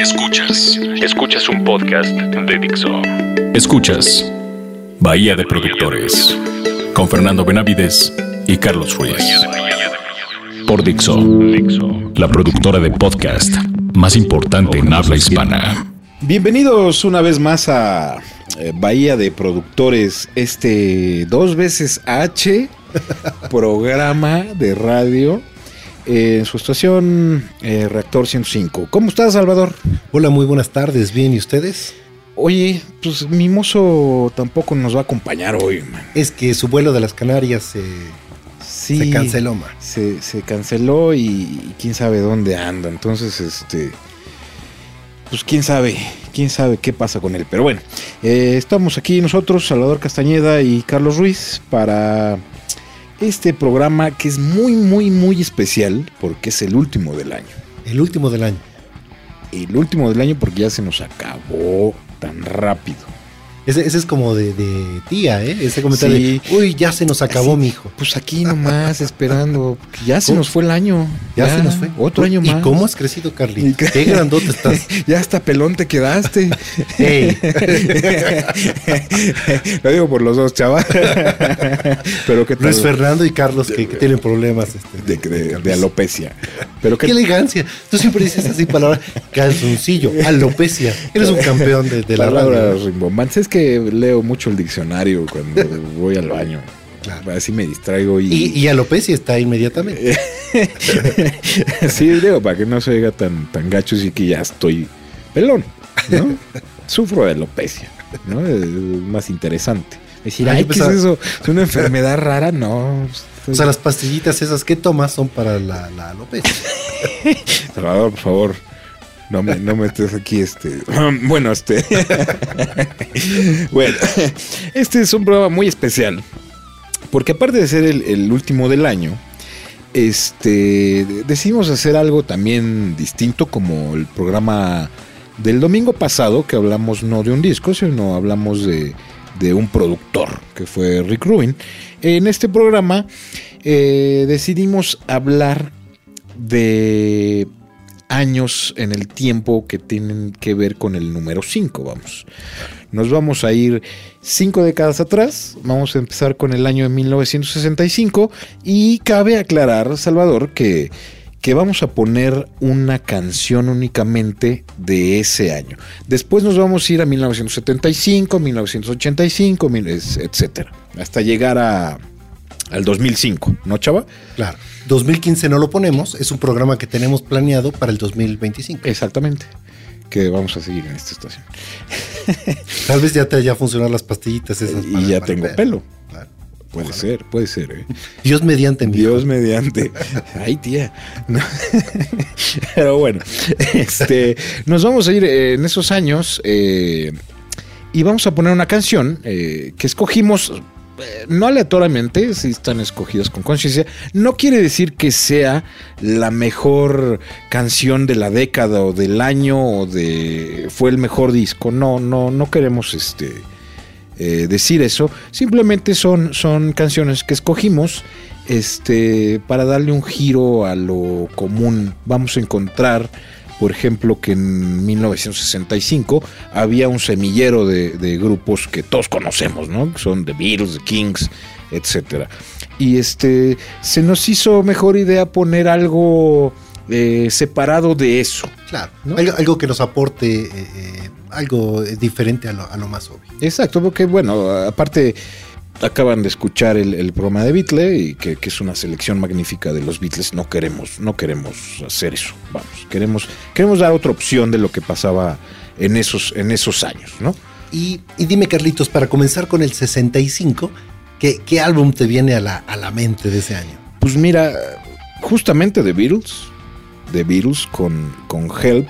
Escuchas, escuchas un podcast de Dixo. Escuchas Bahía de Productores con Fernando Benavides y Carlos Ruiz. Por Dixo, la productora de podcast más importante en habla hispana. Bienvenidos una vez más a eh, Bahía de Productores, este dos veces H programa de radio en su estación eh, Reactor 105. ¿Cómo estás, Salvador? Hola, muy buenas tardes. Bien, ¿y ustedes? Oye, pues mi mozo tampoco nos va a acompañar hoy, man. Es que su vuelo de las Canarias se, Sí, se canceló, man. Se, se canceló y, y quién sabe dónde anda. Entonces, este. Pues quién sabe, quién sabe qué pasa con él. Pero bueno, eh, estamos aquí nosotros, Salvador Castañeda y Carlos Ruiz, para este programa que es muy, muy, muy especial porque es el último del año. El último del año. El último del año porque ya se nos acabó tan rápido. Ese, ese es como de, de tía, ¿eh? Ese comentario Sí. de, uy, ya se nos acabó, Así, mijo. Pues aquí nomás esperando. Ya se nos fue el año. Ya, se nos fue. Otro año más. ¿Y cómo has crecido, Carly? Qué grandote estás. ya hasta pelón te quedaste. Ey. Lo digo por los dos, chaval. Pero tal. Luis Fernando y Carlos que, que tienen problemas. Este, de, de- de alopecia. Pero Qué qué, elegancia. Tú siempre dices así palabra calzoncillo, alopecia. Eres un campeón de, de la palabras radio. rimbombantes. Es que leo mucho el diccionario cuando voy al baño. Claro. Así me distraigo y. Y, y alopecia está inmediatamente. sí, digo, para que no se oiga tan, tan gacho, sí que ya estoy pelón, ¿no? Sufro de alopecia, ¿no? Es más interesante. Decir, Ah, ay, ¿qué es eso? ¿Es una enfermedad rara? No. O sea, las pastillitas esas que tomas son para la, la alopecia. Salvador, por favor. No me, no me estés aquí, este. Bueno, este. bueno, este es un programa muy especial. Porque aparte de ser el, último del año, este. Decidimos hacer algo también distinto, como el programa del domingo pasado, que hablamos no de un disco, sino hablamos de, de un productor, que fue Rick Rubin. En este programa eh, decidimos hablar de años en el tiempo que tienen que ver con el número 5, vamos. Nos vamos a ir cinco décadas atrás, vamos a empezar con el año de 1965 y cabe aclarar, Salvador, que, que vamos a poner una canción únicamente de ese año. Después nos vamos a ir a 1975, 1985, mil- es- etcétera, hasta llegar a, al 2005, ¿no, chava? Claro. 2015 no lo ponemos, es un programa que tenemos planeado para el 2025. Exactamente. Que vamos a seguir en esta estación. Tal vez ya te haya funcionado las pastillitas esas. Y ya tengo ver. pelo. Claro. Puede Ojalá. ser, puede ser. ¿eh? Dios mediante mi Dios mediante. Ay, tía. No. Pero bueno, este, nos vamos a ir eh, en esos años eh, y vamos a poner una canción eh, que escogimos. Eh, No aleatoriamente, si están escogidas con conciencia, no quiere decir que sea la mejor canción de la década o del año o de fue el mejor disco. No, no, no queremos este eh, decir eso. Simplemente son, son canciones que escogimos este, para darle un giro a lo común. Vamos a encontrar, por ejemplo, que en 1965 había un semillero de, de grupos que todos conocemos, ¿no? Son The Beatles, The Kings, etcétera. Y este, se nos hizo mejor idea poner algo eh, separado de eso. Claro. ¿no? Algo, algo que nos aporte eh, eh, algo diferente a lo, a lo más obvio. Exacto, porque bueno, aparte acaban de escuchar el, el programa de Beatle y que, que es una selección magnífica de los Beatles. No queremos, no queremos hacer eso. Vamos, queremos, queremos dar otra opción de lo que pasaba en esos, en esos años, ¿no? Y, y dime, Carlitos, para comenzar con el 65, ¿qué, qué álbum te viene a la, a la mente de ese año? Pues mira, justamente The Beatles, The Beatles con, con Help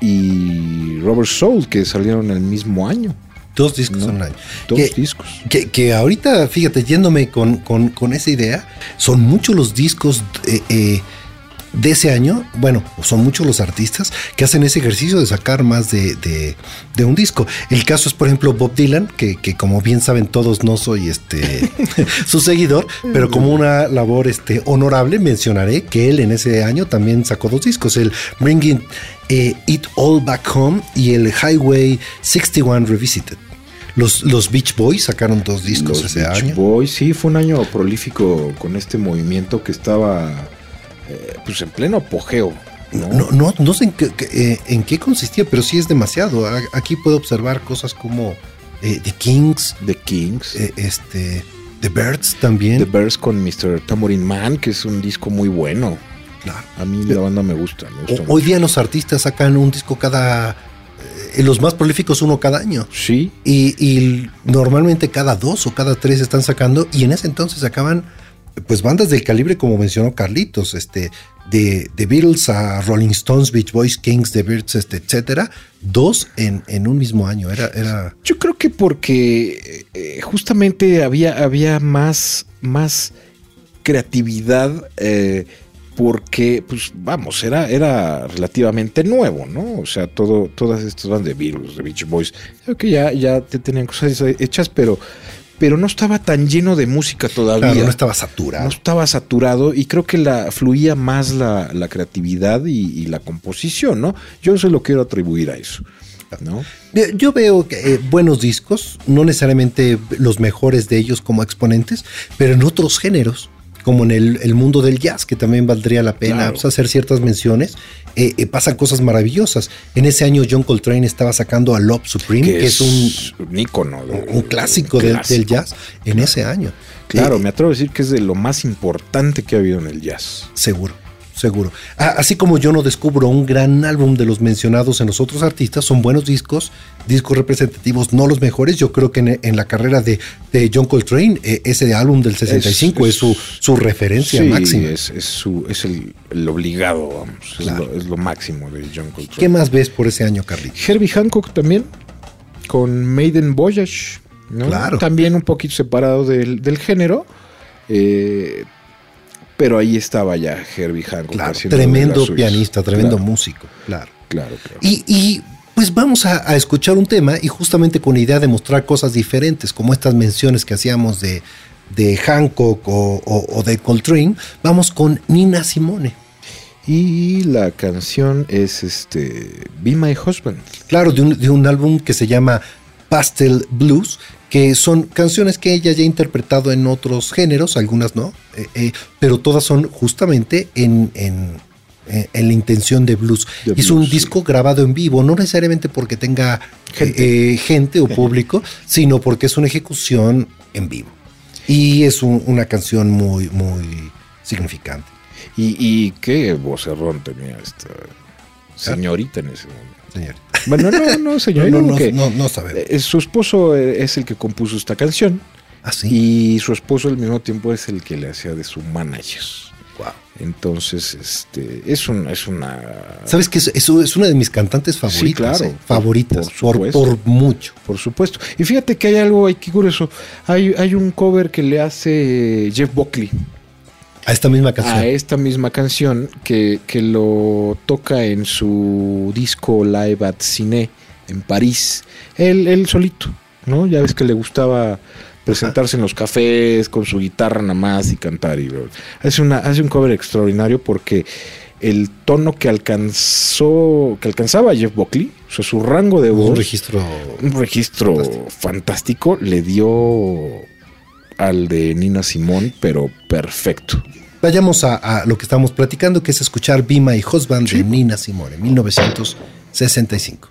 y Robert Soul, que salieron el mismo año. Dos discos No. online. Dos Que- discos. Que, que ahorita, fíjate, yéndome con, con- con esa idea, son muchos los discos eh, eh, de ese año, bueno, son muchos los artistas que hacen ese ejercicio de sacar más de, de- de un disco. El caso es, por ejemplo, Bob Dylan, que, que como bien saben todos, no soy este su seguidor, pero como una labor este, honorable, mencionaré que él en ese año también sacó dos discos, el Bringing eh, It All Back Home y el Highway 61 Revisited. Los, los Beach Boys sacaron dos discos Los ese Beach año. Boys, sí, fue un año prolífico con este movimiento que estaba eh, pues en pleno apogeo. ¿no? No, no, no sé en qué, eh, en qué consistía, pero sí es demasiado. Aquí puedo observar cosas como eh, The Kings, The Kings. este, The Birds también. The Bears con Mr. Tambourine Man, que es un disco muy bueno. Claro. A mí la banda me gusta. Me gusta O- hoy día los artistas sacan un disco cada... eh, los más prolíficos uno cada año. Sí, Y, y normalmente cada dos o cada tres están sacando. Y en ese entonces sacaban pues bandas del calibre como mencionó Carlitos, este, de, de Beatles a Rolling Stones, Beach Boys, Kings, The Birds, este, etcétera, dos en, en un mismo año. Era, era Yo creo que porque eh, justamente había, había más, más creatividad, eh, porque, pues vamos, era, era relativamente nuevo, ¿no? O sea, todo, todas estas bandas de Beatles, de Beach Boys, creo que ya, ya te tenían cosas hechas, pero, pero no estaba tan lleno de música todavía. claro, no estaba saturado. No estaba saturado y creo que la fluía más la, la creatividad y, y la composición, ¿no? Yo se lo quiero atribuir a eso, ¿no? Yo veo eh, buenos discos, no necesariamente los mejores de ellos como exponentes, pero en otros géneros, como en el, el mundo del jazz, que también valdría la pena Claro. pues, hacer ciertas menciones, eh, eh, pasan cosas maravillosas. En ese año John Coltrane estaba sacando a Love Supreme, que, es un, un ícono. de- un clásico, del- clásico. del jazz en ese año. Claro, Eh, me atrevo a decir que es de lo más importante que ha habido en el jazz. Seguro, seguro. Así como yo no descubro un gran álbum de los mencionados en los otros artistas, son buenos discos, discos representativos, no los mejores. Yo creo que en, en la carrera de, de John Coltrane, eh, ese álbum del 65 es, es- su, su referencia Sí, máxima. Es, es, su, es el, el obligado, vamos. Claro. Es, lo, es lo máximo de John Coltrane. ¿Qué más ves por ese año, Carlitos? Herbie Hancock también, con Maiden Voyage, ¿no? Claro. También un poquito separado del, del género, eh, pero ahí estaba ya Herbie Hancock. Claro, tremendo pianista, tremendo Claro, músico, claro. Claro, claro. Y, y, pues vamos a, a escuchar un tema y justamente con la idea de mostrar cosas diferentes, como estas menciones que hacíamos de, de Hancock o, o- o de Coltrane, vamos con Nina Simone. Y la canción es este Be My Husband. Claro, de un, de un álbum que se llama Pastel Blues, que son canciones que ella ya ha interpretado en otros géneros, algunas no, eh, eh, pero todas son justamente en, en- eh, en la intención de blues. De Hizo un sí. disco grabado en vivo, no necesariamente porque tenga gente, gente o público, sino porque es una ejecución en vivo. Y es un- una canción muy, muy significante. Y, y qué vocerrón tenía esta señorita en ese momento. Señor. Bueno, no, no, señorita. No, no, no, no sabemos. eh, su esposo es el que compuso esta canción. Así. Y su esposo al mismo tiempo es el que le hacía de su manager. Wow. Entonces, este, es, un, es una... ¿Sabes que es, es- una de mis cantantes favoritas? claro, eh? Favoritas, por por, supuesto. por mucho. Por supuesto. Y fíjate que hay algo aquí curioso. Hay, hay un cover que le hace Jeff Buckley A esta misma canción. a esta misma canción que, que lo toca en su disco Live at Cine en París. Él, él solito, ¿no? Ya ves que le gustaba presentarse en los cafés con su guitarra nada más y cantar. Y, hace, una, hace un cover extraordinario porque el tono que alcanzó, que alcanzaba Jeff Buckley, o sea, su rango de voz un registro. un registro Fantástico. fantástico. le dio al de Nina Simón, pero perfecto. Vayamos a, a lo que estamos platicando, que es escuchar Be My Husband Sí. de Nina Simone, 1965.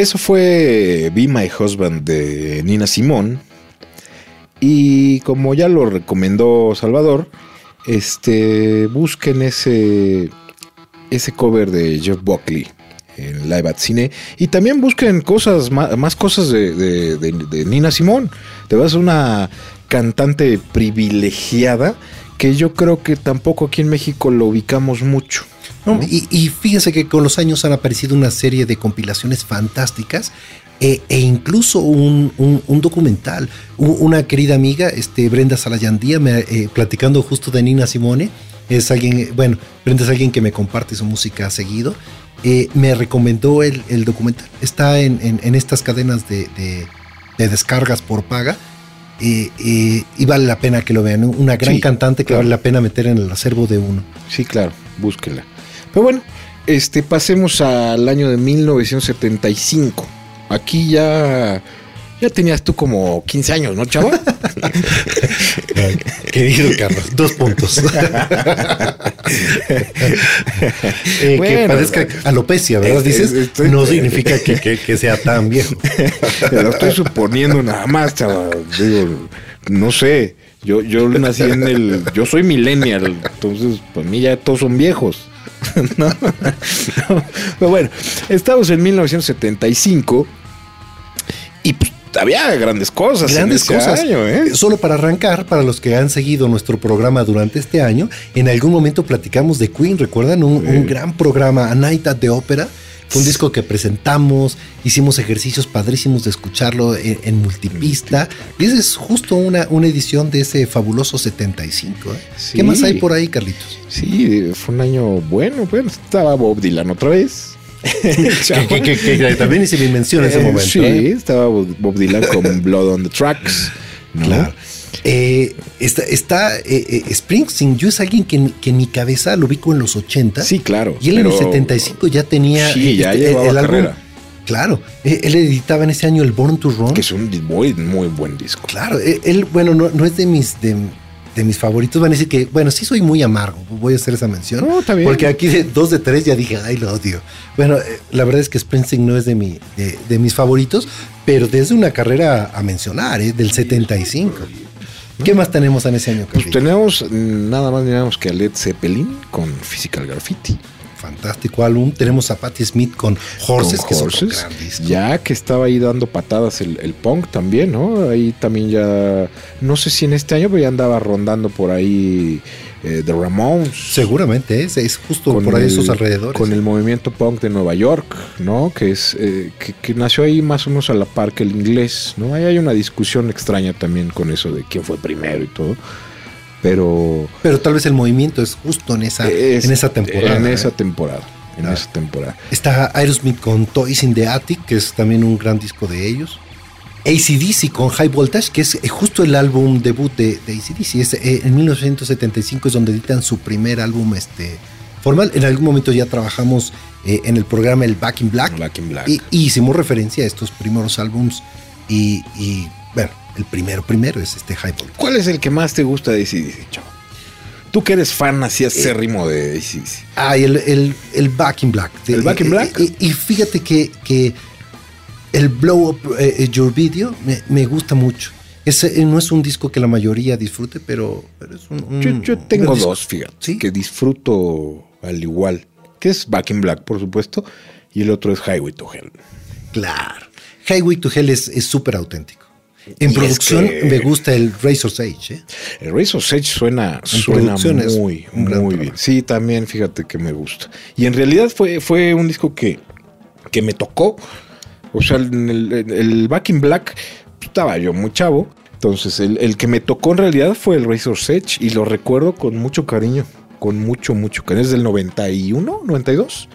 Eso fue Be My Husband de Nina Simón. Y como ya lo recomendó Salvador, este, busquen ese, ese cover de Jeff Buckley en Live at Cine. Y también busquen cosas, más, cosas de- de Nina Simón. Te vas a una cantante privilegiada que yo creo que tampoco aquí en México lo ubicamos mucho. No, y, y fíjense que con los años han aparecido una serie de compilaciones fantásticas e, e incluso un, un- un documental. Una querida amiga, este, Brenda Salayandía, me, eh, platicando justo de Nina Simone, es alguien, eh, bueno, Brenda es alguien que me comparte su música seguido, eh, me recomendó el, el documental. Está en, en- en estas cadenas de, de- de descargas por paga. eh, eh, y vale la pena que lo vean. Una gran Sí, cantante que claro. vale la pena meter en el acervo de uno. Sí, claro, búsquela. Pero bueno, este, pasemos al año de 1975. Aquí ya, ya tenías tú como 15 años, ¿no, chava? Querido Carlos, dos puntos. Eh, que Bueno, padezca alopecia, ¿verdad? es- Dices, es- estoy- no significa que, que- que sea tan viejo. Lo estoy suponiendo nada más, chava. Digo, no sé. Yo, yo nací en el. Yo soy millennial, entonces, para mí ya todos son viejos. ¿no? No, Pero bueno, estamos en 1975 y pues había grandes cosas. en Grandes ese cosas. año, ¿eh? Solo para arrancar, para los que han seguido nuestro programa durante este año, en algún momento platicamos de Queen, ¿recuerdan? Un, un gran programa, A Night at the Opera. Fue un disco que presentamos, hicimos ejercicios padrísimos de escucharlo en, en multipista. Y esa es justo una, una edición de ese fabuloso 75. ¿eh? Sí. ¿Qué más hay por ahí, Carlitos? Sí, fue un año bueno. Bueno, estaba Bob Dylan otra vez. que, que- que- que también hice mi mención en ese Eh, momento. Sí, ¿eh? estaba Bob Dylan con Blood on the Tracks. ¿no? Claro. Eh, está está eh, eh, Springsteen, yo es alguien que, en- que en mi cabeza lo ubico en los 80. Sí, claro. Y él en el pero- 75 ya tenía. Sí, ya este, llevaba carrera. Claro, eh, él editaba en ese año el Born to Run. Que es un muy, muy buen disco. Claro, eh, él, bueno, no, no es de mis, de, de mis favoritos. Van a decir que, bueno, sí soy muy amargo. Voy a hacer esa mención. No, está bien. Porque aquí de dos de tres ya dije, ay, lo odio. Bueno, eh, la verdad es que Springsteen no es de, mi, de, de mis favoritos, pero desde una carrera a mencionar, ¿eh? del 75. ¿Qué más tenemos en ese año? Pues Carlitos? tenemos nada más ni nada que a Led Zeppelin con Physical Graffiti. Fantástico álbum. Tenemos a Patti Smith con Horses, Con que es Horses, disco. ya que estaba ahí dando patadas el, el punk también, ¿no? Ahí también ya, no sé si en este año, pero ya andaba rondando por ahí eh, The Ramones. Seguramente es, es justo por ahí el- esos alrededores. Con ¿eh? el movimiento punk de Nueva York, ¿no? Que es eh, que, que nació ahí más o menos a la par que el inglés, ¿no? Ahí hay una discusión extraña también con eso de quién fue primero y todo. Pero Pero tal vez el movimiento es justo en esa, es- en esa temporada. En ¿eh? esa temporada. En Ah. esa temporada. Está Aerosmith con Toys in the Attic, que es también un gran disco de ellos. ACDC con High Voltage, que es eh, justo el álbum debut de, de ACDC. Es, eh, en 1975 es donde editan su primer álbum este, formal. En algún momento ya trabajamos eh, en el programa El Back in Black. In Black. Y, y hicimos referencia a estos primeros álbums. Y, y, bueno, el primero, primero es este High Voltage. ¿Cuál es el que más te gusta de ACDC, chavo? Tú que eres fan así acérrimo de ACDC. Ah, el, el, el Back in Black. ¿El Back in Black? Y, y fíjate que, que el Blow Up eh, Your Video me, me gusta mucho. Ese, eh, no es un disco que la mayoría disfrute, pero, pero es un, un- Yo, tengo dos, fíjate, ¿Sí? que disfruto al igual. Que es Back in Black, por supuesto, y el otro es Highway to Hell. Claro. Highway to Hell es súper auténtico. En Y es producción que- me gusta el Razor's Edge. ¿eh? El Race of Sage suena, suena muy, muy bien. Sí, también fíjate que me gusta. Y en realidad fue, fue un disco que, que me tocó. O sea, en el, en el Back in Black pues, estaba yo muy chavo. Entonces, el, el que me tocó en realidad fue el Razor's Edge y lo recuerdo con mucho cariño. Con mucho, mucho cariño. ¿Es del 91? ¿92?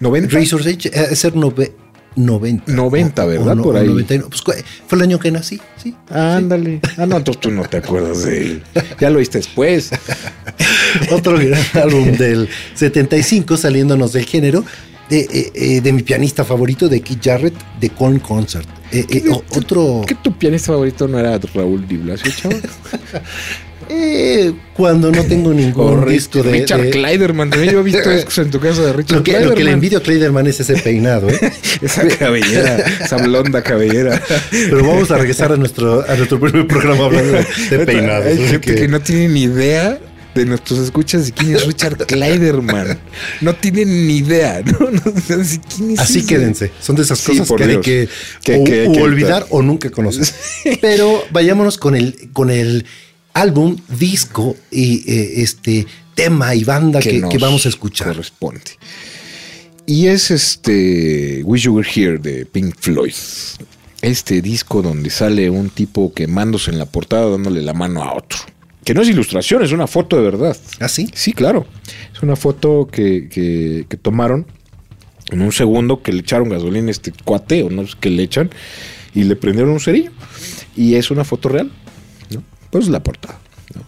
¿90? Razor's Edge es nove- 90. 90, ¿verdad? no- Por ahí. 91. Pues, fue el año que nací, sí. Ándale. Ah, no, entonces tú no te acuerdas de él. Ya lo viste después. Otro gran álbum del 75, saliéndonos del género, de, eh, eh, de mi pianista favorito, de Keith Jarrett, de Corn Concert. Eh, eh, o- otro. ¿Qué tu pianista favorito no era Raúl Di Blasio, chaval? eh, cuando no tengo ningún disco de. Richard de-. También yo he visto discos en tu casa de Richard lo que, lo que le envidio a es ese peinado, ¿eh? Esa cabellera, esa blonda cabellera. Pero vamos a regresar a nuestro, a nuestro primer programa hablando de, de peinados. Hay así gente que... que- no tiene ni idea de nuestros escuchas de quién es Richard Clayderman. No tienen ni idea, ¿no? Quién es Así ese. quédense. Son de esas cosas que hay que, Que- o, que olvidar o nunca conocer. Pero vayámonos con el, con el álbum, disco y eh, este tema y banda que vamos a escuchar. Corresponde. Y es este Wish You Were Here de Pink Floyd. Este disco donde sale un tipo quemándose en la portada dándole la mano a otro. Que no es ilustración, es una foto de verdad. ¿Ah, sí? Sí, claro. Es una foto que, que- que tomaron en un segundo que le echaron gasolina a este cuate, o no sé qué le echan, y le prendieron un cerillo. Y es una foto real, ¿no? Pues la portada. ¿no?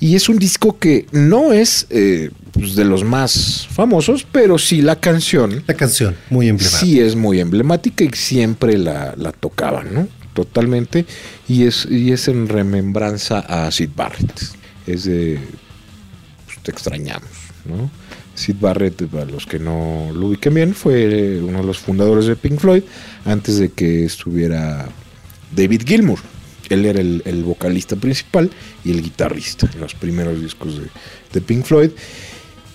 Y es un disco que no es eh, pues, de los más famosos, pero sí la canción La canción, muy emblemática. sí es muy emblemática y siempre la, la tocaban, ¿no? Totalmente. Y es, y es en remembranza a Sid Barrett. Es de. pues, te extrañamos, ¿no? Sid Barrett, para los que no lo ubiquen bien, fue uno de los fundadores de Pink Floyd antes de que estuviera David Gilmour. Él era el, el vocalista principal y el guitarrista en los primeros discos de, de Pink Floyd.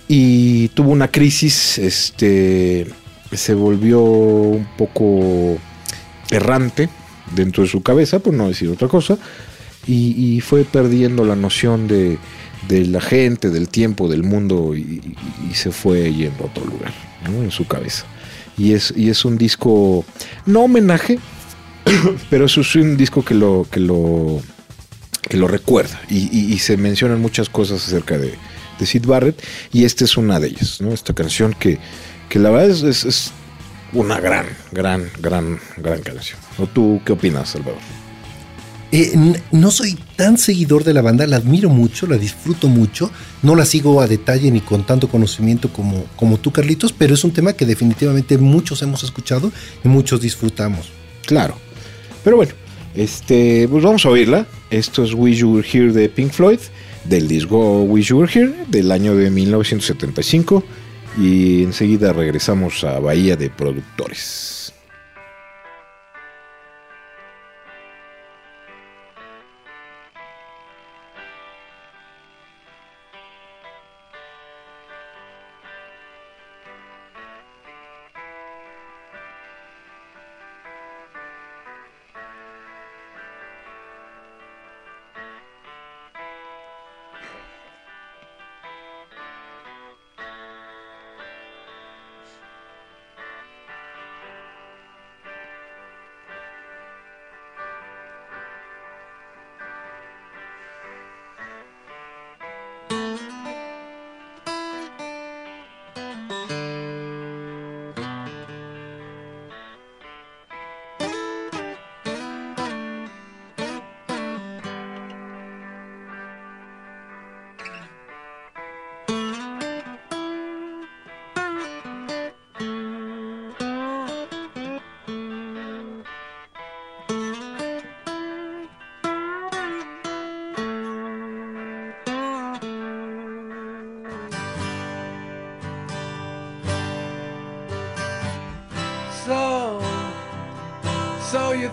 Y tuvo una crisis, este, se volvió un poco errante dentro de su cabeza, por no decir otra cosa, y, fue perdiendo la noción de, la gente, del tiempo, del mundo, y, se fue yendo a otro lugar, ¿no? en su cabeza. Y es, y es un disco, no homenaje, pero es un disco que lo, que lo, que lo recuerda. Y, se mencionan muchas cosas acerca de, de Sid Barrett, y esta es una de ellas, ¿no? Esta canción que, que la verdad es, es- es una gran, gran, gran, gran canción. ¿O tú qué opinas, Salvador? Eh, no soy tan seguidor de la banda, la admiro mucho, la disfruto mucho. No la sigo a detalle ni con tanto conocimiento como, como tú, Carlitos, pero es un tema que definitivamente muchos hemos escuchado y muchos disfrutamos. Claro. Pero bueno, este, pues vamos a oírla. Esto es Wish You Were Here de Pink Floyd, del disco Wish You Were Here, del año de 1975. Y enseguida regresamos a Bahía de Productores.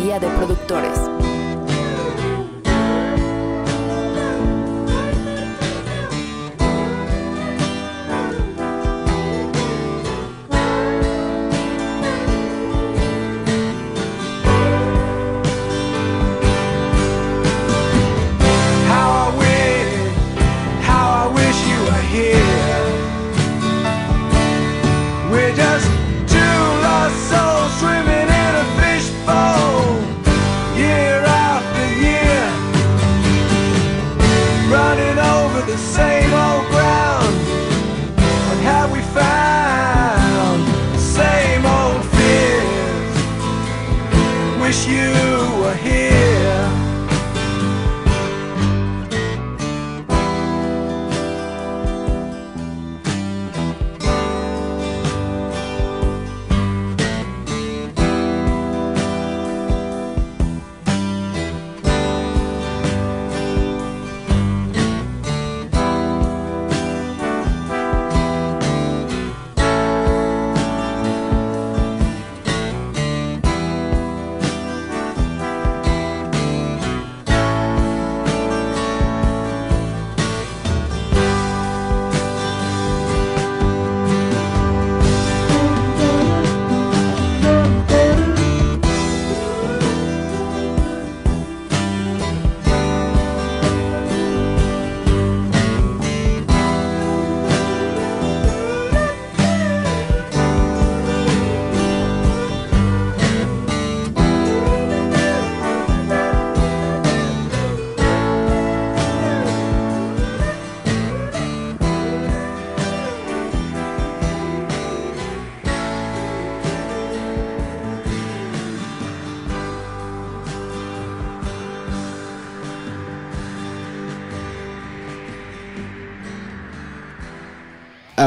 Bahía de Productores.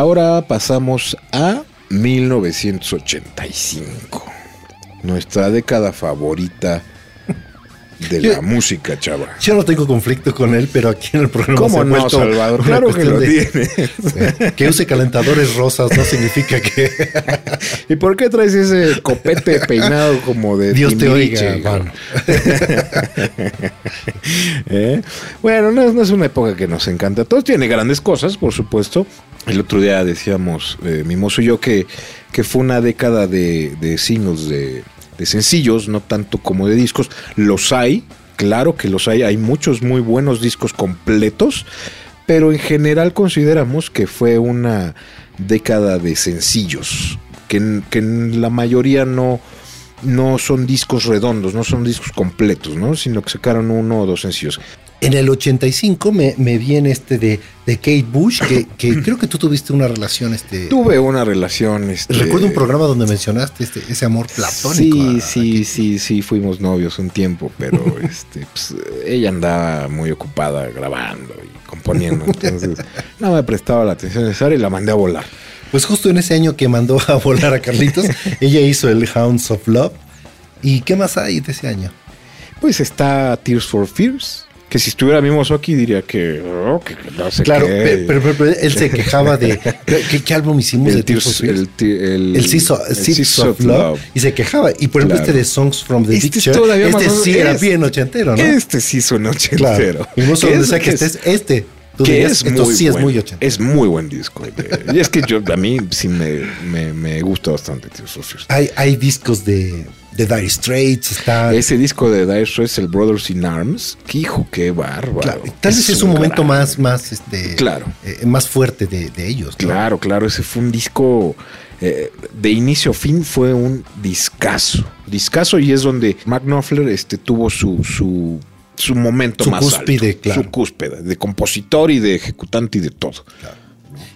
Ahora pasamos a 1985. Nuestra década favorita de la música, chava. Yo no tengo conflicto con él, pero aquí en el programa se ¿Cómo ha no, Salvador? Claro que lo de- tiene. Que use calentadores rosas no significa que ¿Y por qué traes ese copete peinado como de Dios te Timbiriche, oiga. ¿Eh? Bueno, no, es- no es una época que nos encanta todos. Tiene grandes cosas, por supuesto. El otro día decíamos, eh, Mimoso y yo, que, que fue una década de, de singles, de, de sencillos, no tanto como de discos. Los hay, claro que los hay. Hay muchos muy buenos discos completos, pero en general consideramos que fue una década de sencillos, que, que la mayoría no, no son discos redondos, no son discos completos, ¿no? sino que sacaron uno o dos sencillos. En el 85 me, me viene este de, de Kate Bush, que, que creo que tú tuviste una relación. Este, Tuve una relación. Este, Recuerdo un programa donde mencionaste este, ese amor platónico. Sí, a- sí, sí, sí, fuimos novios un tiempo, pero este, pues, ella andaba muy ocupada grabando y componiendo, entonces no me prestaba la atención necesaria y la mandé a volar. Pues justo en ese año que mandó a volar a Carlitos, ella hizo el Hounds of Love. ¿Y qué más hay de ese año? Pues está Tears for Fears, Que si estuviera Mimoso aquí diría que, oh, que no sé Claro, qué. pe- pero, pero- pero él se quejaba de. ¿Qué, qué álbum hicimos de el, Tears Tears- el, el, El of, of Love, Love. y se quejaba. Y por ejemplo, Claro. este de Songs from the Este es Picture, más este o- sí era es- bien ochentero, ¿no? Este sí suena claro. ochentero. Y no sé es- sea que que es- estés, este. Tú que dirías, es esto muy sí es bueno. muy ochentero. Es muy buen disco. de- y es que yo, a mí sí me, me, me gusta bastante of Fears. Hay, hay discos de, de Dire Straits, está. Ese disco de Dire Straits, el Brothers in Arms, que hijo, qué bárbaro. claro, tal vez es un momento más, más, este, Claro. eh, más fuerte de, de ellos. ¿no? Claro, claro, ese fue un disco eh, de inicio a fin, fue un discazo. Discazo y es donde Mark Knopfler este, tuvo su, su, su momento Su más cúspide, alto. claro. Su cúspide, de compositor y de ejecutante y de todo.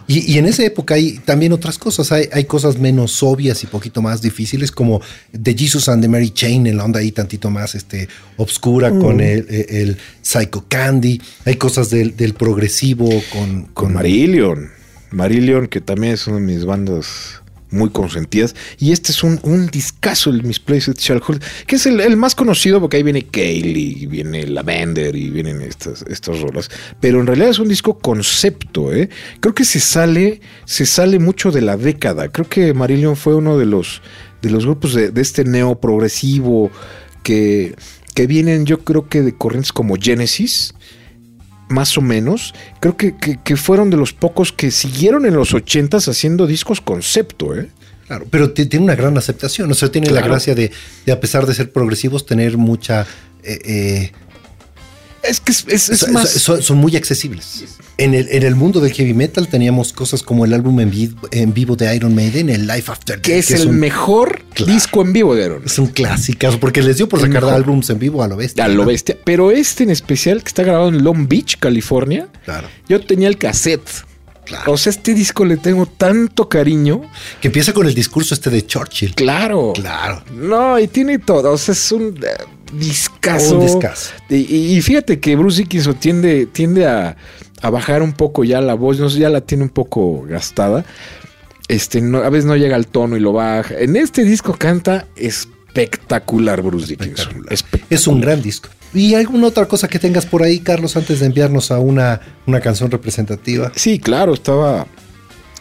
Y, y en esa época hay también otras cosas. Hay, hay cosas menos obvias y poquito más difíciles, como The Jesus and the Mary Chain, en la onda ahí tantito más este, obscura Mm. con el, el- el Psycho Candy. Hay cosas del, del progresivo con, Con Marillion. Marillion, que también es una de mis bandas muy consentidas. Y este es un, un discazo, el Misplaced Childhood, que es el, el más conocido porque ahí viene Kaylee, y viene Lavender y vienen estas, estas rolas. Pero en realidad es un disco concepto, ¿eh? Creo que se sale, se sale mucho de la década. Creo que Marillion fue uno de los, de los grupos de, este neo progresivo que, que vienen, yo creo que de corrientes como Genesis más o menos, creo que, que- que fueron de los pocos que siguieron en los ochentas haciendo discos concepto, ¿eh? Claro, pero ti- tiene una gran aceptación. O sea, tiene la gracia de, de, a pesar de ser progresivos, tener mucha. eh, eh, Es que es, es- más... son- son muy accesibles. En el, en el mundo del heavy metal teníamos cosas como el álbum en, vi- en vivo de Iron Maiden, el Life After que es el un- mejor Claro. disco en vivo de Aaron. Es un clásico, porque les dio por sacar álbums en vivo a lo bestia. A lo ¿no? bestia. Pero este en especial, que está grabado en Long Beach, California, Claro. yo tenía el cassette. Claro. O sea, este disco le tengo tanto cariño. Que empieza con el discurso este de Churchill. Claro. Claro. No, y tiene todo. O sea, es un eh, discazo. Un discazo. Y, fíjate que Bruce Dickinson tiende, tiende a, a bajar un poco ya la voz. No sé, ya la tiene un poco gastada. Este, no- a veces no llega al tono y lo baja. En este disco canta espectacular Bruce Dickinson. Espectacular. Es un gran disco. ¿Y alguna otra cosa que tengas por ahí, Carlos, antes de enviarnos a una, una canción representativa? Sí, claro, estaba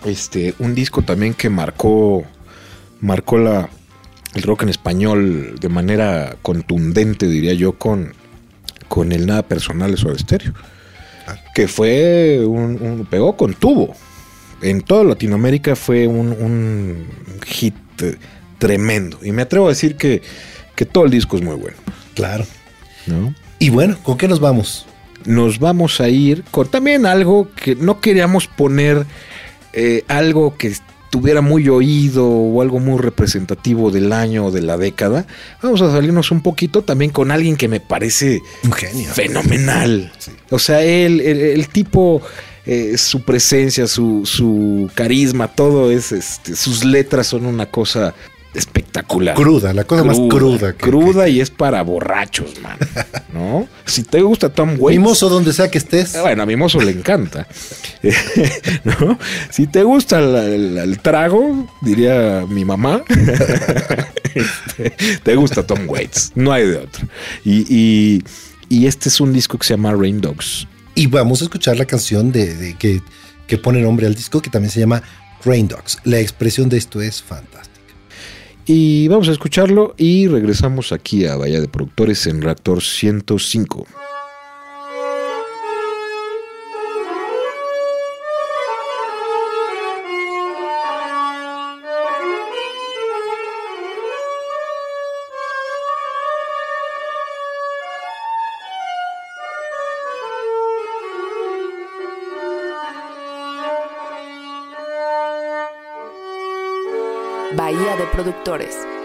este un disco también que marcó marcó la el rock en español de manera contundente, diría yo, con con el nada personal de Soda Stereo. Que fue un, un- pegó con tubo. En toda Latinoamérica fue un, un hit eh, tremendo. Y me atrevo a decir que, que todo el disco es muy bueno. Claro. ¿no? Y bueno, ¿con qué nos vamos? nos vamos a ir con también algo que no queríamos poner eh, algo que tuviera muy oído o algo muy representativo del año o de la década. Vamos a salirnos un poquito también con alguien que me parece Un genio. fenomenal. O sea, él, el, el tipo, eh, su presencia, su, su carisma, todo es, este, sus letras son una cosa espectacular. Cruda, la cosa más cruda. que- cruda y es para borrachos, man. ¿No? Si te gusta Tom Waits. Mimoso, donde sea que estés. Bueno, a mi mozo le encanta. ¿No? Si te gusta el, el- el trago, diría mi mamá, este, te gusta Tom Waits. No hay de otro. Y, y- y este es un disco que se llama Rain Dogs. Y vamos a escuchar la canción de, de que, que pone nombre al disco, que también se llama Rain Dogs. La expresión de esto es fantástica. Y vamos a escucharlo y regresamos aquí a Bahía de Productores en Reactor 105. Productores.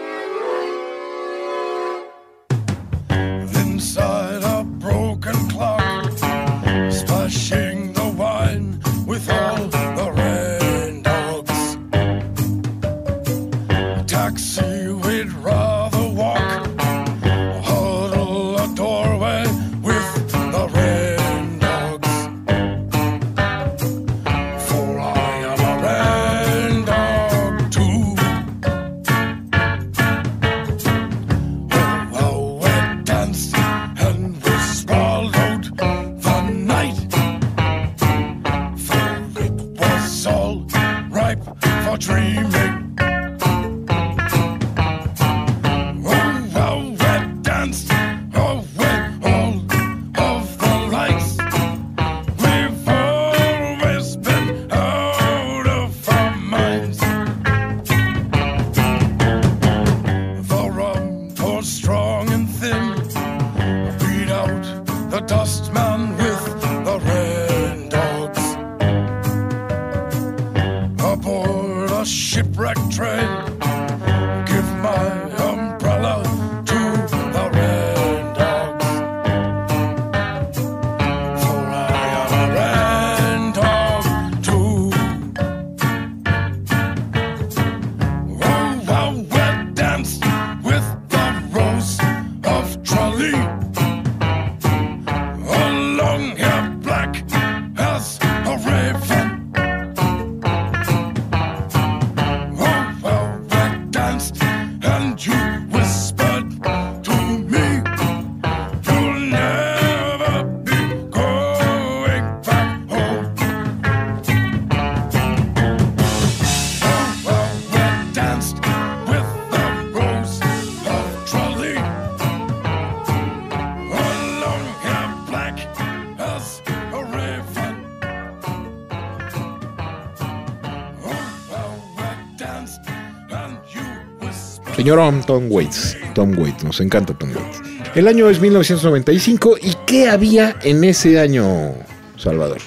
Señor Tom Waits. Tom Waits, nos encanta Tom Waits. El año es 1995 y ¿qué había en ese año, Salvador?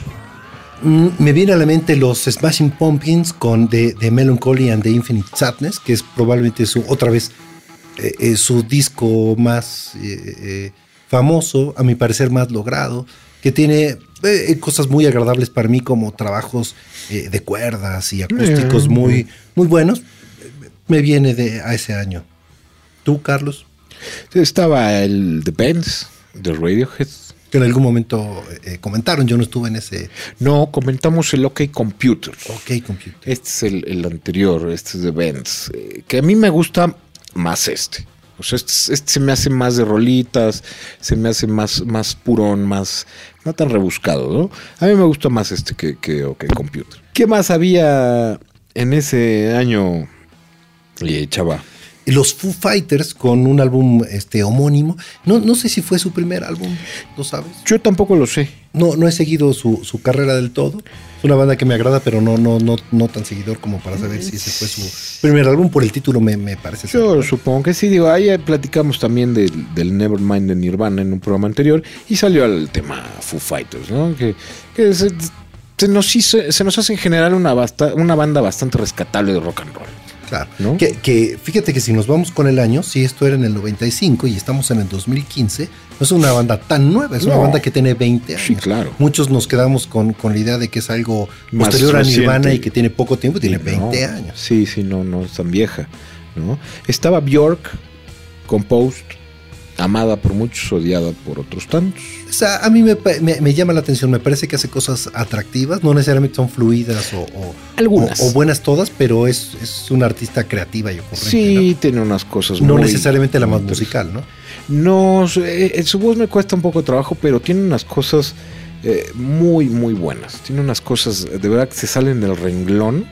Mm, Me viene a la mente los Smashing Pumpkins con The, The Melancholy and the Infinite Sadness, que es probablemente su, otra vez, eh, eh, su disco más eh, famoso, a mi parecer más logrado, que tiene cosas muy agradables para mí como trabajos de cuerdas y acústicos muy, muy buenos. Me viene de a ese año. ¿Tú, Carlos? Estaba el The Bands, de Radiohead. Que en algún momento eh, comentaron, yo no estuve en ese No, comentamos el OK Computer. OK Computer. Este es el, el anterior, este es de Benz. eh, que a mí me gusta más este. O sea, este, este se me hace más de rolitas, se me hace más, más purón, más. no tan rebuscado, ¿no? A mí me gusta más este que, que OK Computer. ¿Qué más había en ese año, eh, chava? Los Foo Fighters con un álbum este, homónimo. No, no sé si fue su primer álbum, ¿lo sabes? Yo tampoco lo sé. No, no he seguido su, su carrera del todo. Es una banda que me agrada, pero no, no, no, no tan seguidor como para saber si ese fue su primer álbum. Por el título me, me parece. Yo supongo que sí, digo, ahí platicamos también del, del Nevermind de Nirvana en un programa anterior y salió el tema Foo Fighters, ¿no? Que, que se, se nos hizo, se nos hace en general una, basta- una banda bastante rescatable de rock and roll. Claro. ¿No? Que, que fíjate que si nos vamos con el año, si esto era en el 95 y estamos en el 2015, no es una banda tan nueva, es una banda que tiene 20 años. Sí, claro. Muchos nos quedamos con, con la idea de que es algo Más posterior a. Nirvana y que tiene poco tiempo, tiene Sí, 20 no. años. Sí, sí, no, no es tan vieja, ¿no? Estaba Bjork, Composed, amada por muchos, odiada por otros tantos. O sea, a mí me, pa- me- me llama la atención, me parece que hace cosas atractivas, no necesariamente son fluidas o, o- Algunas. o- o buenas todas, pero es, es una artista creativa y ocurrente. Sí, tiene unas cosas ¿no? No muy- necesariamente la más muy musical, ¿no? No, su, eh, su voz me cuesta un poco de trabajo, pero tiene unas cosas eh, muy, muy buenas. Tiene unas cosas de verdad que se salen del renglón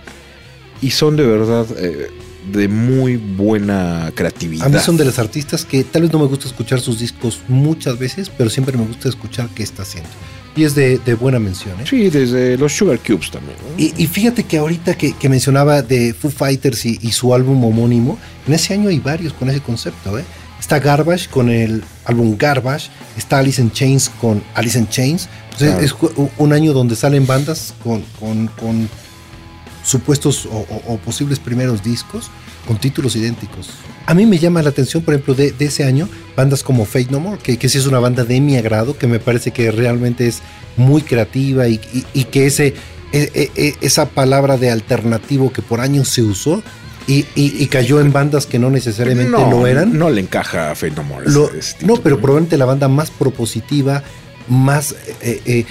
y son de verdad eh, de muy buena creatividad. A mí son de las artistas que tal vez no me gusta escuchar sus discos muchas veces, pero siempre me gusta escuchar qué está haciendo. Y es de, de buena mención. ¿eh? Sí, desde los Sugar Cubes también. ¿no? Y, y fíjate que ahorita que, que mencionaba de Foo Fighters y, y su álbum homónimo, en ese año hay varios con ese concepto. ¿eh? Está Garbage con el álbum Garbage, está Alice in Chains con Alice in Chains. Entonces, Claro. es un año donde salen bandas con, con- con supuestos o, o- o posibles primeros discos con títulos idénticos. A mí me llama la atención, por ejemplo, de, de ese año, bandas como Fate No More, que, que sí es una banda de mi agrado, que me parece que realmente es muy creativa y, y- y que ese, e- e- e- esa palabra de alternativo que por años se usó y, y- y cayó en bandas que no necesariamente no, lo eran. No le encaja a Fate No More. Lo- no, pero probablemente la banda más propositiva, más eh, eh,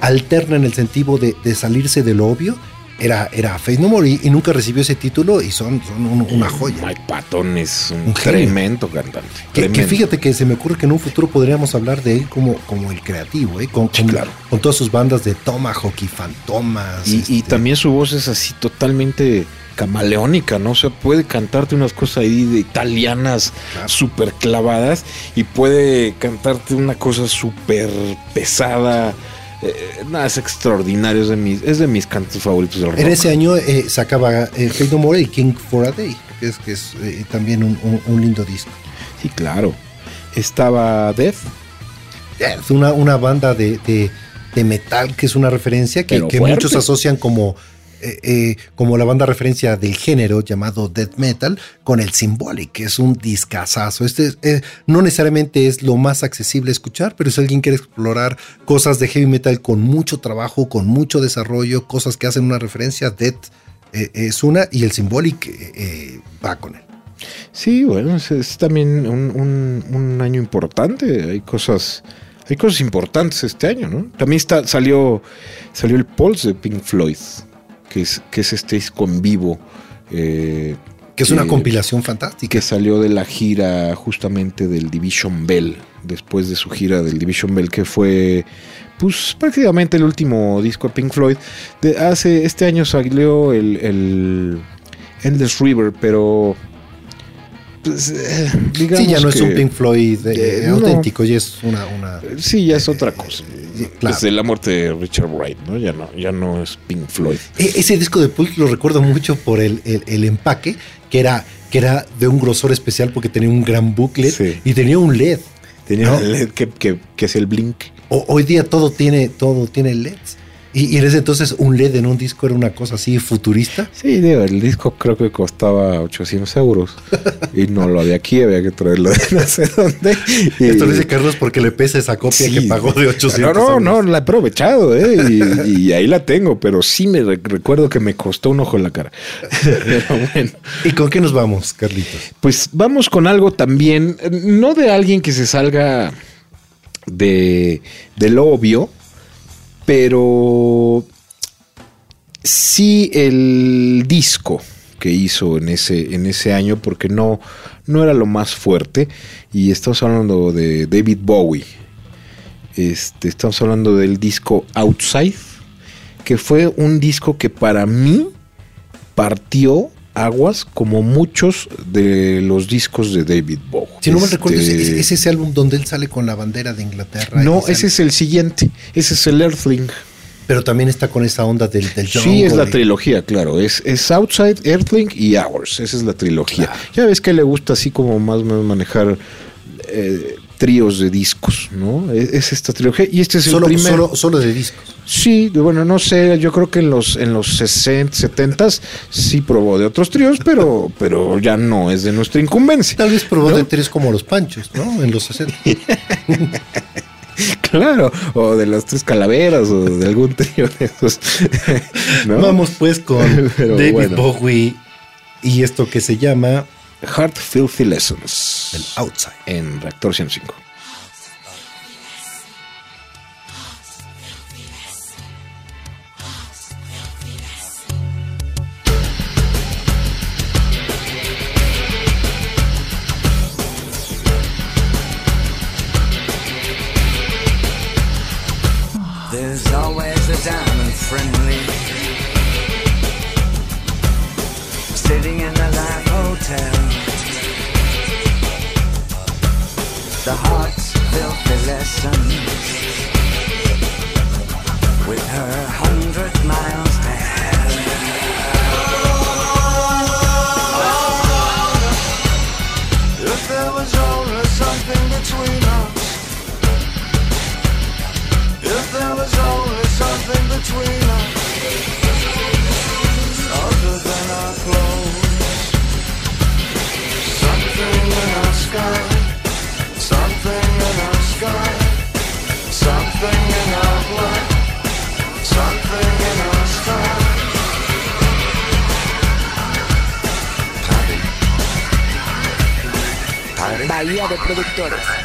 alterna en el sentido de, de salirse de lo obvio, era, era Faith No More y, y nunca recibió ese título y son, son un- una joya. Mike Patton es un, Un genio. tremendo cantante. Que, que tremendo. fíjate que se me ocurre que en un futuro podríamos hablar de él como, como el creativo, ¿eh? con, Sí, con- claro. con todas sus bandas de Tomahawk y Fantomas. Y, y este, también su voz es así totalmente camaleónica, ¿no? O sea, puede cantarte unas cosas ahí de italianas Claro. súper clavadas y puede cantarte una cosa súper pesada. Eh, nada, es extraordinario, es de mis, es de mis cantos favoritos del rock. En ese año eh, sacaba eh, Faith No More y King for a Day, que es, que es eh, también un, un- un lindo disco. Sí, claro. Estaba Death, Es una, una banda de, de- de metal que es una referencia que, que muchos asocian como, eh, eh, como la banda referencia del género llamado death metal con el Symbolic, que es un discazazo. Este es, eh, no necesariamente es lo más accesible escuchar, pero si alguien quiere explorar cosas de heavy metal con mucho trabajo, con mucho desarrollo, cosas que hacen una referencia, death es una y el Symbolic va con él. Sí, bueno, es, también un, un- un año importante. Hay cosas, hay cosas importantes este año, ¿no? También está, salió, salió el Pulse de Pink Floyd, que es, que es este disco en vivo. eh, Que es una que- compilación fantástica. que salió de la gira justamente del Division Bell, después de su gira del Division Bell, que fue pues prácticamente el último disco de Pink Floyd. De hace, este año salió el, el Endless River, pero pues, eh, digamos Sí, ya no es un Pink Floyd eh, Eh, no. auténtico, ya es una, una Sí, ya es otra cosa. claro. Desde la muerte de Richard Wright, ¿no? Ya no, ya no es Pink Floyd. E- Ese disco de Pulp lo recuerdo mucho por el, el- el empaque, que era, que era de un grosor especial porque tenía un gran booklet Sí. y tenía un LED. Tenía ¿No? el LED que, que- que es el Blink. O- hoy día todo tiene, todo tiene LEDs. Y, y en ese entonces un LED en un disco era una cosa así futurista. Sí, digo, el disco creo que costaba 800 euros. y no lo había aquí, había que traerlo de no sé dónde. Y- Esto lo dice Carlos porque le pesa esa copia Sí. que pagó de 800 No, no, euros. no, la he aprovechado, ¿eh? Y, y ahí la tengo, pero sí me re- recuerdo que me costó un ojo en la cara. Pero bueno. ¿Y con qué nos vamos, Carlitos? Pues vamos con algo también, eh, no de alguien que se salga de, de lo obvio, pero sí el disco que hizo en ese, en ese año, porque no, no era lo más fuerte. Y estamos hablando de David Bowie. Este, estamos hablando del disco Outside, que fue un disco que para mí partió aguas como muchos de los discos de David Bowie. Si no me Este, recuerdo, ¿es, es- es ese álbum donde él sale con la bandera de Inglaterra. No, sale- ese es el siguiente. Ese es el Earthling. Pero también está con esa onda del, del Sí, es la trilogía, claro. Es, es Outside, Earthling y Hours. Esa es la trilogía. Claro. Ya ves que le gusta así como más menos manejar eh, tríos de discos, ¿no? Es, es esta trilogía. Y este es el Solo, primero. solo, solo de discos. Sí, bueno, no sé, yo creo que en los en los 60, 70 sí probó de otros tríos, pero pero ya no es de nuestra incumbencia. Tal vez probó ¿no? de tres como los panchos, ¿no? En los 60. Claro, o de las tres calaveras o de algún trío de esos. ¿no? Vamos pues con David bueno. Bowie y esto que se llama Heart Filthy Lessons el Outside. en Reactor 105. There's always a diamond friendly sitting in the live hotel. The heart's filthy lesson with her hundred miles to hell. If there was only something between us. If there was only something between us. Other than our clothes. Something in our sky. Something. Something. Bahía de Productores.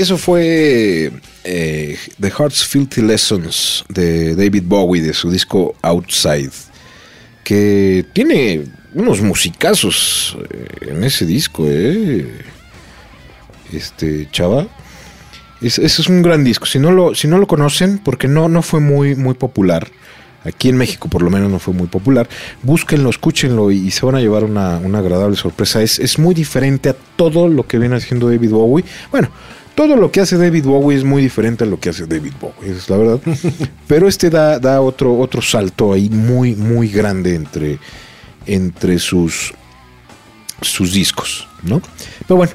Eso fue eh, The Heart's Filthy Lessons de David Bowie de su disco Outside, que tiene unos musicazos eh, en ese disco, ¿eh? Este, chava. Es, ese es un gran disco. Si no lo, si no lo conocen, porque no, no fue muy, muy popular. Aquí en México por lo menos no fue muy popular. Búsquenlo, escúchenlo y se van a llevar una, una agradable sorpresa. Es, es muy diferente a todo lo que viene haciendo David Bowie. Bueno, todo lo que hace David Bowie es muy diferente a lo que hace David Bowie, es la verdad. Pero este da, da otro, otro salto ahí muy, muy grande entre, entre sus, sus discos, ¿no? Pero bueno,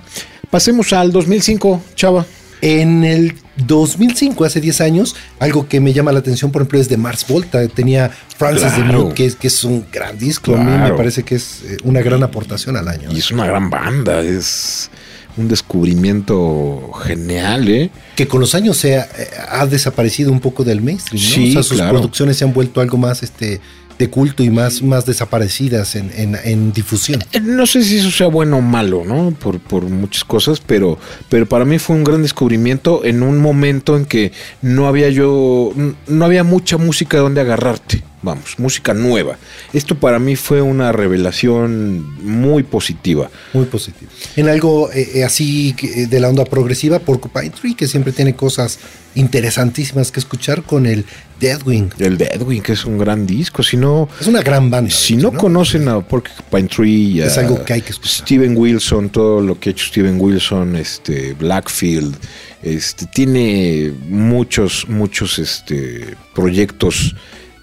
pasemos al 2005, chava. En el 2005, hace 10 años, algo que me llama la atención, por ejemplo, es de Mars Volta. Tenía Francis Claro. de Mute, que es, que es un gran disco. A mí me parece que es eh, una gran aportación al año. Y es una gran banda, es un descubrimiento genial, ¿eh? Que con los años se ha, eh, ha desaparecido un poco del mainstream. ¿no? Sí, o sea, sus claro. producciones se han vuelto algo más este, de culto y más, más desaparecidas en, en- en difusión. Eh, No sé si eso sea bueno o malo, ¿no? Por, por muchas cosas, pero, pero para mí fue un gran descubrimiento en un momento en que no había yo, no había mucha música donde agarrarte, vamos, música nueva. Esto para mí fue una revelación muy positiva. Muy positivo. En algo eh, eh, así eh, de la onda progresiva, Porcupine Tree, que siempre tiene cosas interesantísimas que escuchar con el Deadwing. El de Edwin, que es un gran disco, si no... Es una gran banda. Si no, conocen a Porcupine Tree, a Es algo que hay que escuchar. Steven Wilson, todo lo que ha hecho Steven Wilson, este Blackfield, este tiene muchos, muchos este proyectos,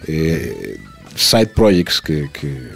eh, side projects que, que-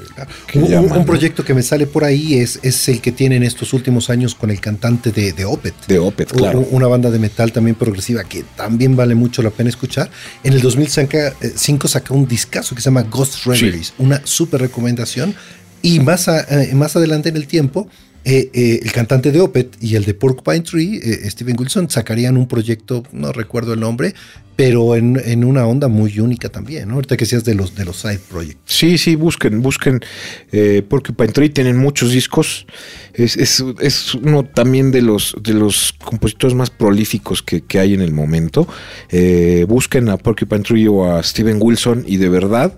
que Un, un- llaman, un ¿no? proyecto que me sale por ahí es, es el que tienen estos últimos años con el cantante de, de Opeth. de Opeth, U- claro. Una banda de metal también progresiva que también vale mucho la pena escuchar. En el 2005 sacó un discazo que se llama Ghost Reveries, una súper recomendación. Y más, a- eh, más adelante en el tiempo, eh, eh, el cantante de Opeth y el de Porcupine Tree, eh, Steven Wilson, sacarían un proyecto, no recuerdo el nombre, pero en, una onda muy única también, ¿no? Ahorita que seas de los, de los side projects. Sí, sí, busquen, busquen Porcupine Tree, tienen muchos discos. Es, es, es uno también de los, de los compositores más prolíficos que, que hay en el momento. Busquen a Porcupine Tree o a Steven Wilson y de verdad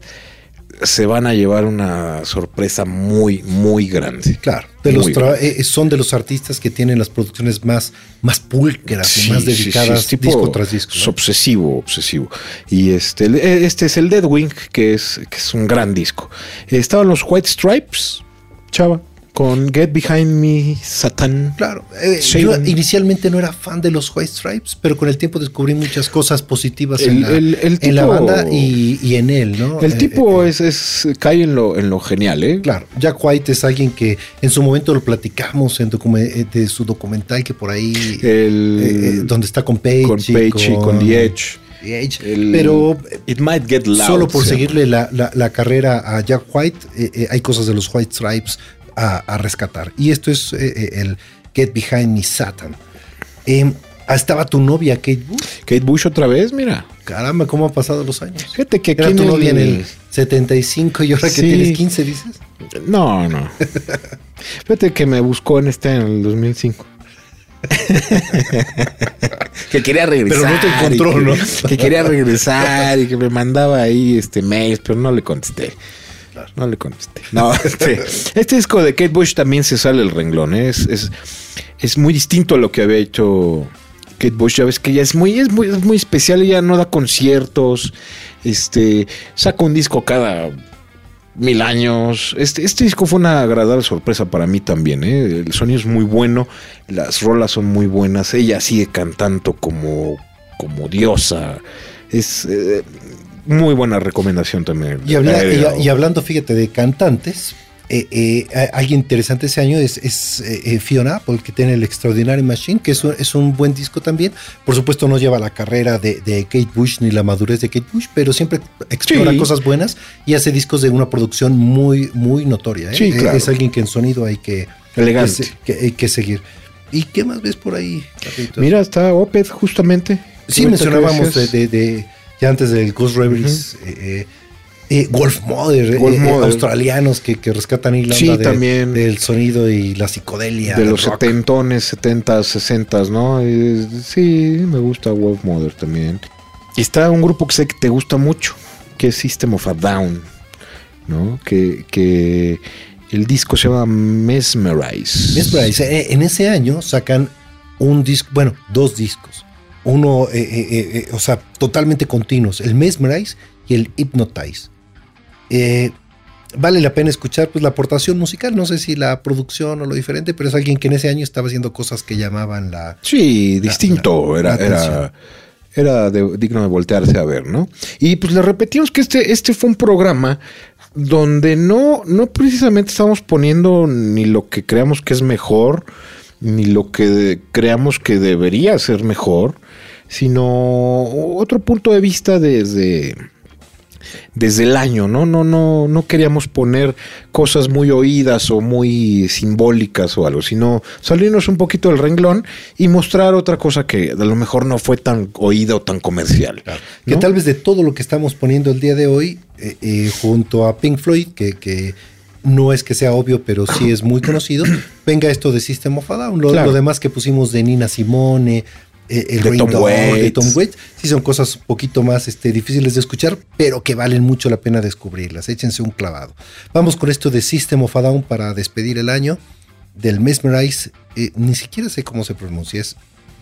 se van a llevar una sorpresa muy, muy grande. Claro, de los Muy tra- grande. eh, son de los artistas que tienen las producciones más, más púlqueras y Sí, más sí, sí, dedicadas tipo- disco tras disco. es obsesivo, obsesivo. Y este, el- este es el Deadwing, que es, que es un gran disco. Estaban los White Stripes, chava, con Get Behind Me, Satan. Claro, eh, yo inicialmente no era fan de los White Stripes, pero con el tiempo descubrí muchas cosas positivas en, El- la, el- el en la tipo- banda y, y en él, ¿no? El Eh, tipo eh, es, es cae en lo, en lo genial, ¿eh? Claro, Jack White es alguien que en su momento lo platicamos en de su documental que por ahí, eh, donde está con Page, con Page y con The Edge. The Edge. El- pero It Might Get Loud. solo por seguirle la, la- la carrera a Jack White, eh, eh, hay cosas de los White Stripes a, a rescatar. Y esto es eh, eh, el Get Behind Me Satan. Eh, ah, estaba tu novia, Kate Bush. Kate Bush otra vez, mira. Caramba, ¿cómo han pasado los años? Fíjate que aquí Era tu en novia en el 75 y ahora Sí. que tienes 15, dices. No, no. Fíjate que me buscó en este en el 2005. que quería regresar. Pero no te encontró, y que- ¿no? Que quería regresar y que me mandaba ahí este mails, pero no le contesté. No le contesté. No, este, este disco de Kate Bush también se sale el renglón. ¿eh? Es, es, es muy distinto a lo que había hecho Kate Bush. Ya ves que ella es muy, es muy, es muy especial. Ella no da conciertos. Este, saca un disco cada mil años. Este, este disco fue una agradable sorpresa para mí también. ¿eh? El sonido es muy bueno, las rolas son muy buenas. Ella sigue cantando como, como diosa. Es eh, muy buena recomendación también. Y, habla- y- y hablando, fíjate, de cantantes, eh, eh, a- alguien interesante ese año es, es, eh, eh, Fiona Apple, que tiene el Extraordinary Machine, que es un, es un buen disco también. Por supuesto, no lleva la carrera de, de Kate Bush ni la madurez de Kate Bush, pero siempre explora Sí. cosas buenas y hace discos de una producción muy, muy notoria. ¿eh? Sí, Eh, claro. Es alguien que en sonido hay que, Elegante. que, que hay que seguir. ¿Y qué más ves por ahí? Carlitos? Mira, está Opeth justamente. Sí, mencionábamos de, de- de- ya antes del Ghost Reveries, eh, eh, eh, Wolf Mother, Wolf Mother. australianos que, que rescatan la Sí, de- también. del sonido y la psicodelia. de los rock. setentones, setentas, sesentas, ¿no? Sí, me gusta Wolf Mother también. Y está un grupo que sé que te gusta mucho, que es System of a Down, ¿no? Que, que el disco se llama Mesmerize. Mesmerize, en ese año sacan un disco, bueno, dos discos. Uno, eh, eh, eh, eh, o sea, totalmente continuos, el Mesmerize y el Hypnotize. Vale la pena escuchar pues la aportación musical, no sé si la producción o lo diferente, pero es alguien que en ese año estaba haciendo cosas que llamaban la, Sí, distinto, la- la era, era, atención. era de- digno de voltearse a ver, ¿no? Y pues le repetimos que este, este fue un programa donde no, no precisamente estamos poniendo ni lo que creamos que es mejor, ni lo que creamos que debería ser mejor, sino otro punto de vista desde desde el año, ¿no? No, no, no queríamos poner cosas muy oídas o muy simbólicas o algo, sino salirnos un poquito del renglón y mostrar otra cosa que a lo mejor no fue tan oída o tan comercial. Que ¿no? tal vez de todo lo que estamos poniendo el día de hoy, eh, eh, junto a Pink Floyd, que, que no es que sea obvio, pero sí es muy conocido, venga esto de System of a Down. Lo, Claro. lo demás que pusimos de Nina Simone, eh, el De Rain Tom Dog, de Waits. Tom Waits, sí son cosas un poquito más este, difíciles de escuchar, pero que valen mucho la pena descubrirlas. Échense un clavado. Vamos con esto de System of a Down para despedir el año del Mesmerize. eh, ni siquiera sé cómo se pronuncia. es-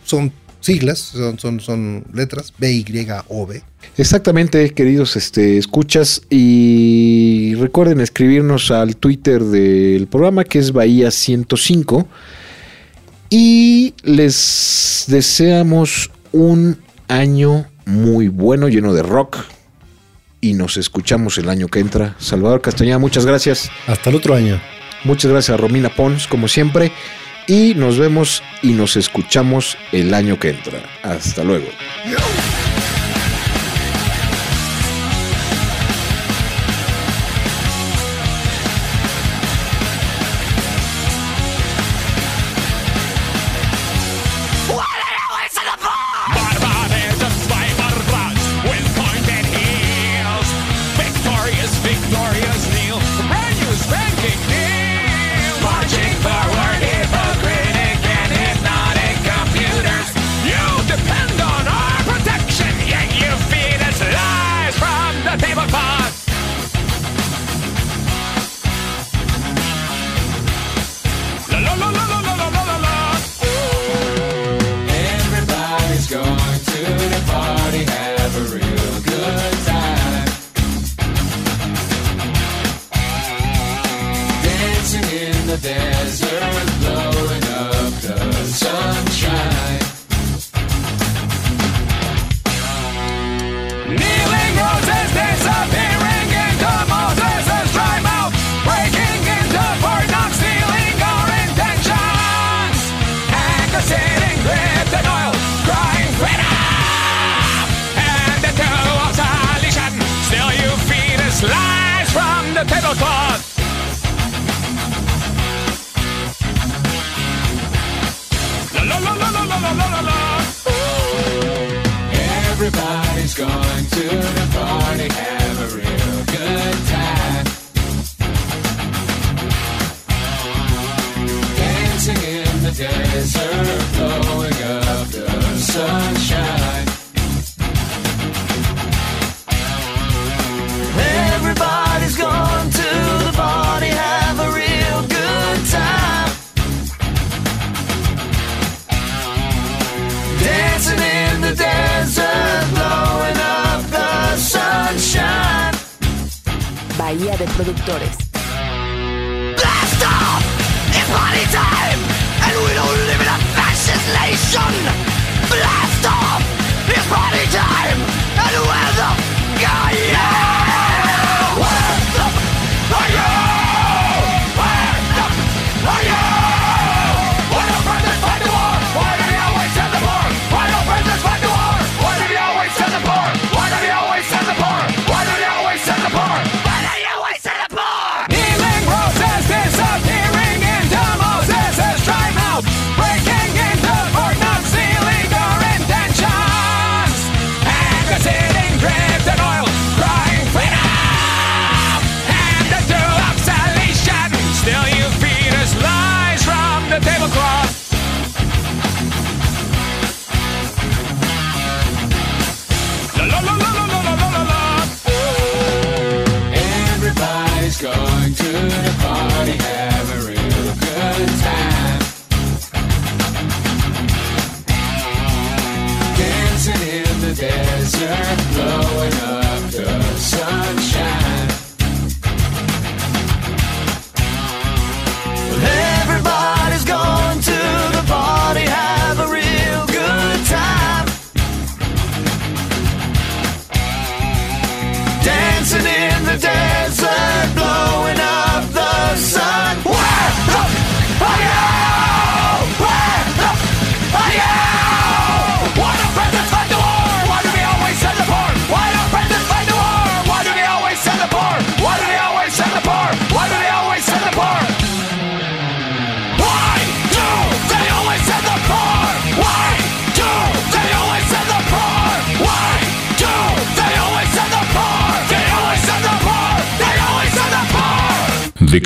son siglas, son, son, son letras, B-Y-O-B. Exactamente, queridos este, escuchas. Y recuerden escribirnos al Twitter del programa que es Bahía 105. Y les deseamos un año muy bueno, lleno de rock. Y nos escuchamos el año que entra. Salvador Castañeda, muchas gracias. Hasta el otro año. Muchas gracias a Romina Pons, como siempre. Y nos vemos y nos escuchamos el año que entra. Hasta luego.